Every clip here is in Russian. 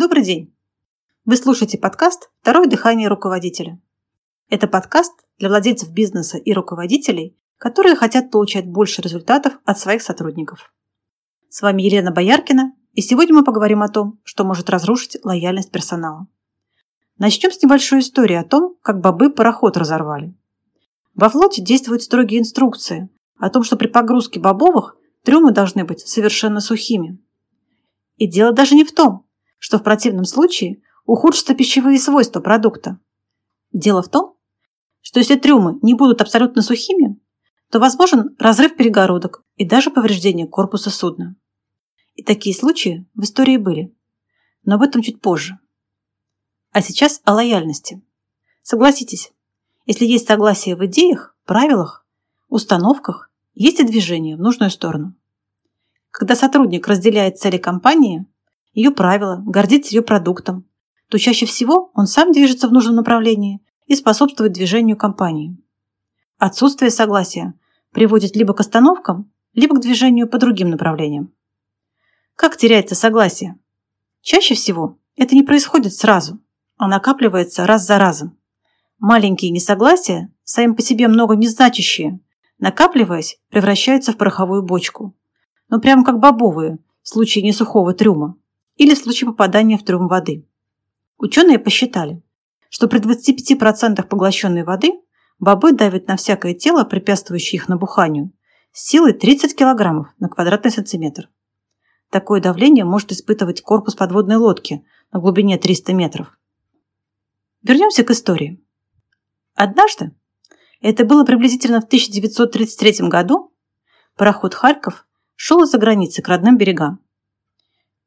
Добрый день! Вы слушаете подкаст «Второе дыхание руководителя». Это подкаст для владельцев бизнеса и руководителей, которые хотят получать больше результатов от своих сотрудников. С вами Елена Бояркина, и сегодня мы поговорим о том, что может разрушить лояльность персонала. Начнем с небольшой истории о том, как бобы пароход разорвали. Во флоте действуют строгие инструкции о том, что при погрузке бобовых трюмы должны быть совершенно сухими. И дело даже не в том, что в противном случае ухудшатся пищевые свойства продукта. Дело в том, что если трюмы не будут абсолютно сухими, то возможен разрыв перегородок и даже повреждение корпуса судна. И такие случаи в истории были, но об этом чуть позже. А сейчас о лояльности. Согласитесь, если есть согласие в идеях, правилах, установках, есть и движение в нужную сторону. Когда сотрудник разделяет цели компании, ее правила, гордится ее продуктом, то чаще всего он сам движется в нужном направлении и способствует движению компании. Отсутствие согласия приводит либо к остановкам, либо к движению по другим направлениям. Как теряется согласие? Чаще всего это не происходит сразу, а накапливается раз за разом. Маленькие несогласия, сами по себе много не значащие, накапливаясь, превращаются в пороховую бочку. Но прямо как бобовые в случае несухого трюма или в случае попадания в трюм воды. Ученые посчитали, что при 25% поглощенной воды бобы давят на всякое тело, препятствующее их набуханию, силой 30 кг на квадратный сантиметр. Такое давление может испытывать корпус подводной лодки на глубине 300 метров. Вернемся к истории. Однажды, это было приблизительно в 1933 году, пароход «Харьков» шел из-за границы к родным берегам.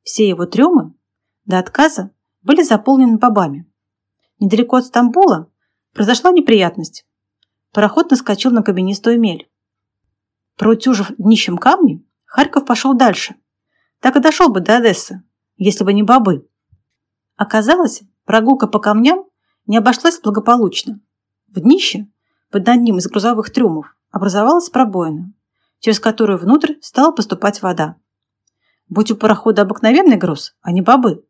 Все его трюмы до отказа были заполнены бобами. Недалеко от Стамбула произошла неприятность. Пароход наскочил на каменистую мель. Проутюжив днищем камни, Харьков пошел дальше. Так и дошел бы до Одессы, если бы не бобы. Оказалось, прогулка по камням не обошлась благополучно. В днище, под одним из грузовых трюмов, образовалась пробоина, через которую внутрь стала поступать вода. Будь у парохода обыкновенный груз, а не бобы,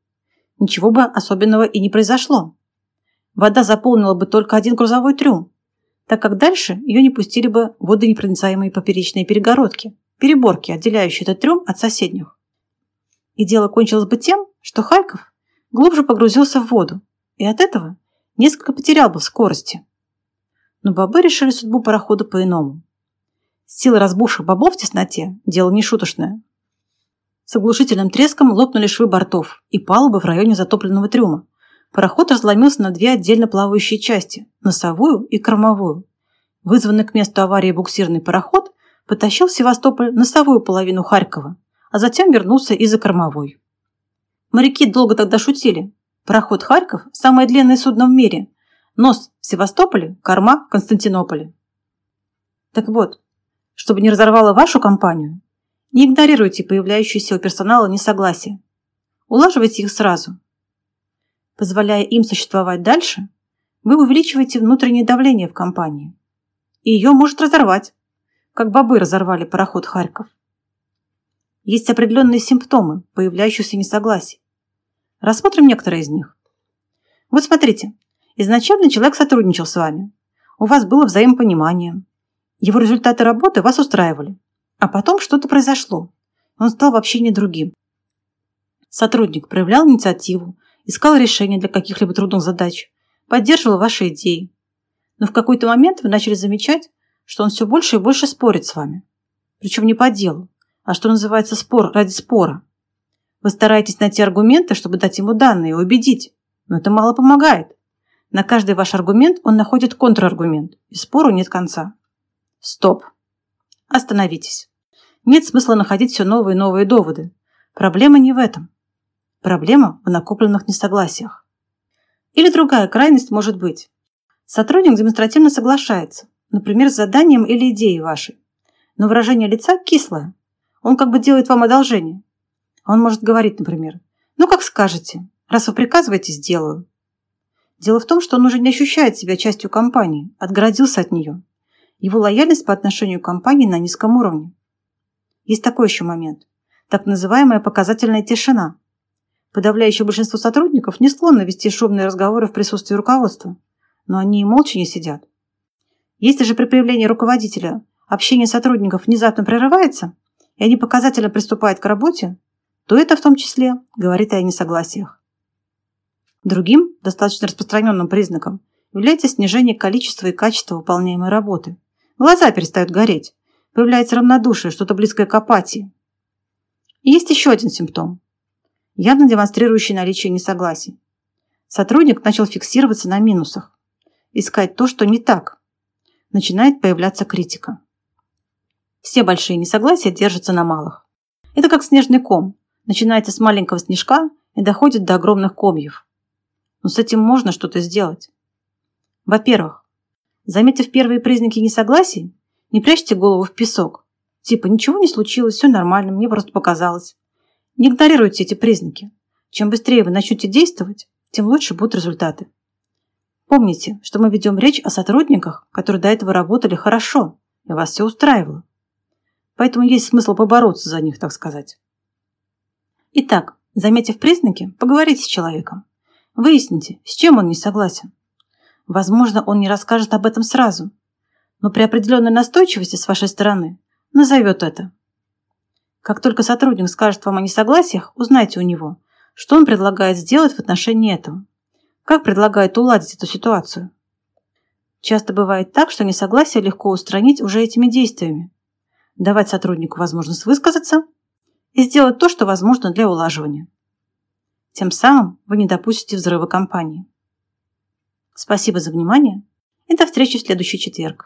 ничего бы особенного и не произошло. Вода заполнила бы только один грузовой трюм, так как дальше ее не пустили бы водонепроницаемые поперечные перегородки, переборки, отделяющие этот трюм от соседних. И дело кончилось бы тем, что Харьков глубже погрузился в воду и от этого несколько потерял бы в скорости. Но бобы решили судьбу парохода по-иному. Сила разбухших бобов в тесноте – дело нешуточное. С оглушительным треском лопнули швы бортов и палубы в районе затопленного трюма. Пароход разломился на две отдельно плавающие части – носовую и кормовую. Вызванный к месту аварии буксирный пароход потащил в Севастополь носовую половину Харькова, а затем вернулся и за кормовой. Моряки долго тогда шутили. Пароход «Харьков» – самое длинное судно в мире. Нос в Севастополе, корма в Константинополе. Так вот, чтобы не разорвало вашу компанию, не игнорируйте появляющиеся у персонала несогласия. Улаживайте их сразу. Позволяя им существовать дальше, вы увеличиваете внутреннее давление в компании. И ее может разорвать, как бобы разорвали пароход Харьков. Есть определенные симптомы появляющихся несогласий. Рассмотрим некоторые из них. Вот смотрите, изначально человек сотрудничал с вами. У вас было взаимопонимание. Его результаты работы вас устраивали. А потом что-то произошло. Он стал вообще не другим. Сотрудник проявлял инициативу, искал решения для каких-либо трудных задач, поддерживал ваши идеи. Но в какой-то момент вы начали замечать, что он все больше и больше спорит с вами. Причем не по делу, а что называется спор ради спора. Вы стараетесь найти аргументы, чтобы дать ему данные и убедить, но это мало помогает. На каждый ваш аргумент он находит контраргумент, и спору нет конца. Стоп. Остановитесь. Нет смысла находить все новые и новые доводы. Проблема не в этом. Проблема в накопленных несогласиях. Или другая крайность может быть. Сотрудник демонстративно соглашается, например, с заданием или идеей вашей, но выражение лица кислое. Он как бы делает вам одолжение. Он может говорить, например, «Ну, как скажете. Раз вы приказываете, сделаю». Дело в том, что он уже не ощущает себя частью компании, отгородился от нее. Его лояльность по отношению к компании на низком уровне. Есть такой еще момент. Так называемая показательная тишина. Подавляющее большинство сотрудников не склонны вести шумные разговоры в присутствии руководства, но они и молча не сидят. Если же при появлении руководителя общение сотрудников внезапно прерывается, и они показательно приступают к работе, то это в том числе говорит и о несогласиях. Другим, достаточно распространенным признаком является снижение количества и качества выполняемой работы. Глаза перестают гореть, появляется равнодушие, что-то близкое к апатии. И есть еще один симптом, явно демонстрирующий наличие несогласий. Сотрудник начал фиксироваться на минусах, искать то, что не так. Начинает появляться критика. Все большие несогласия держатся на малых. Это как снежный ком. Начинается с маленького снежка и доходит до огромных комьев. Но с этим можно что-то сделать. Во-первых, заметив первые признаки несогласий, не прячьте голову в песок. Типа ничего не случилось, все нормально, мне просто показалось. Не игнорируйте эти признаки. Чем быстрее вы начнете действовать, тем лучше будут результаты. Помните, что мы ведем речь о сотрудниках, которые до этого работали хорошо, и вас все устраивало. Поэтому есть смысл побороться за них, так сказать. Итак, заметив признаки, поговорите с человеком. Выясните, с чем он не согласен. Возможно, он не расскажет об этом сразу, но при определенной настойчивости с вашей стороны назовет это. Как только сотрудник скажет вам о несогласиях, узнайте у него, что он предлагает сделать в отношении этого. Как предлагает уладить эту ситуацию. Часто бывает так, что несогласие легко устранить уже этими действиями. Давать сотруднику возможность высказаться и сделать то, что возможно для улаживания. Тем самым вы не допустите взрыва компании. Спасибо за внимание и до встречи в следующий четверг.